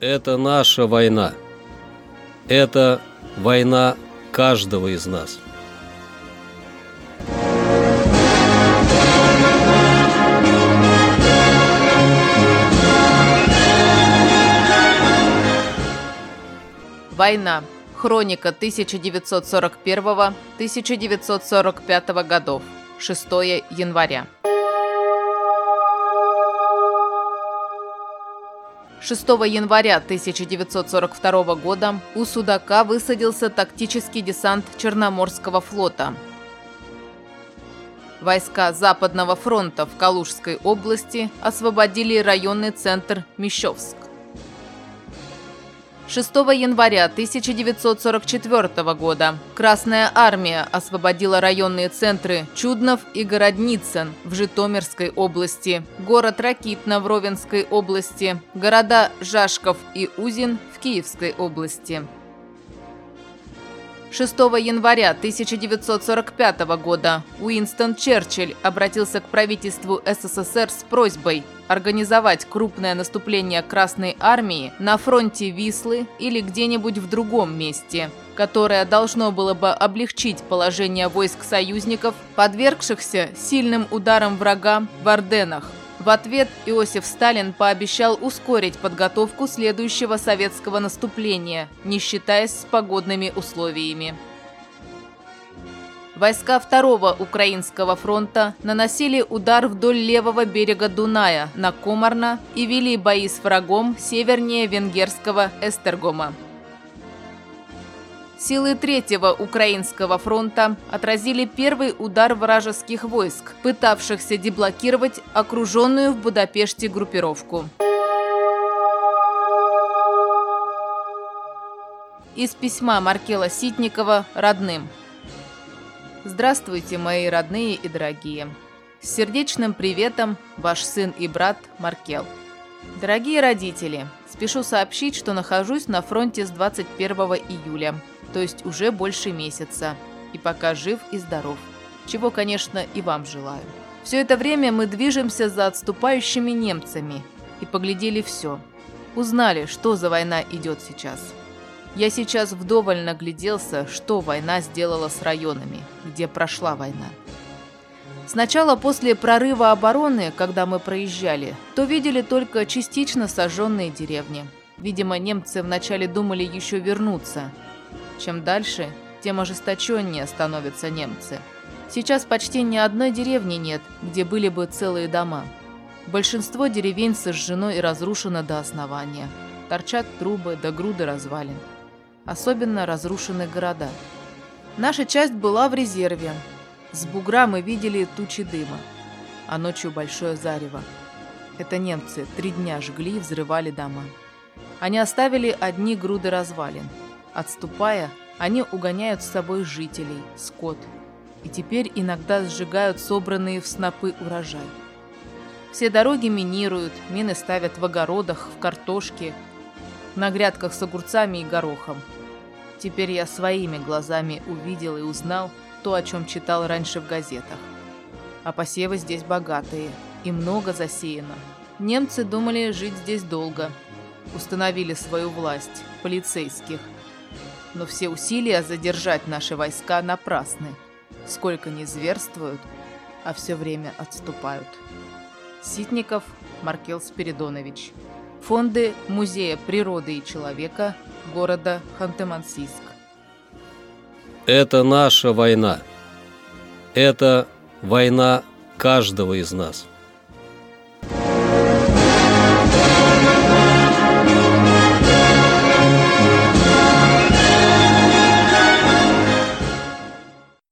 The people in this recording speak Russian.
Это наша война. Это война каждого из нас. Война. Хроника 1941-1945 годов. 6 января. 6 января 1942 года у Судака высадился тактический десант Черноморского флота. Войска Западного фронта в Калужской области освободили районный центр Мещовск. 6 января 1944 года Красная Армия освободила районные центры Чуднов и Городницын в Житомирской области, город Ракитна в Ровенской области, города Жашков и Узин в Киевской области. 6 января 1945 года Уинстон Черчилль обратился к правительству СССР с просьбой организовать крупное наступление Красной Армии на фронте Вислы или где-нибудь в другом месте, которое должно было бы облегчить положение войск союзников, подвергшихся сильным ударам врага в Орденах. В ответ Иосиф Сталин пообещал ускорить подготовку следующего советского наступления, не считаясь с погодными условиями. Войска Второго Украинского фронта наносили удар вдоль левого берега Дуная на Комарна и вели бои с врагом севернее венгерского Эстергома. Силы Третьего Украинского фронта отразили первый удар вражеских войск, пытавшихся деблокировать окруженную в Будапеште группировку. Из письма Маркела Ситникова родным – Здравствуйте, мои родные и дорогие. С сердечным приветом, ваш сын и брат Маркел. Дорогие родители, спешу сообщить, что нахожусь на фронте с 21 июля, то есть уже больше месяца, и пока жив и здоров, чего, конечно, и вам желаю. Все это время мы движемся за отступающими немцами и поглядели все. Узнали, что за война идет сейчас. Я сейчас вдоволь нагляделся, что война сделала с районами, где прошла война. Сначала после прорыва обороны, когда мы проезжали, то видели только частично сожженные деревни. Видимо, немцы вначале думали еще вернуться. Чем дальше, тем ожесточеннее становятся немцы. Сейчас почти ни одной деревни нет, где были бы целые дома. Большинство деревень сожжено и разрушено до основания. Торчат трубы до груды развалин особенно разрушены города. Наша часть была в резерве. С бугра мы видели тучи дыма, а ночью большое зарево. Это немцы три дня жгли и взрывали дома. Они оставили одни груды развалин. Отступая, они угоняют с собой жителей, скот, и теперь иногда сжигают собранные в снопы урожай. Все дороги минируют, мины ставят в огородах, в картошке, на грядках с огурцами и горохом. Теперь я своими глазами увидел и узнал то, о чем читал раньше в газетах. А посевы здесь богатые и много засеяно. Немцы думали жить здесь долго. Установили свою власть, полицейских. Но все усилия задержать наши войска напрасны. Сколько не зверствуют, а все время отступают. Ситников Маркел Спиридонович фонды Музея природы и человека города Ханты-Мансийск. Это наша война. Это война каждого из нас.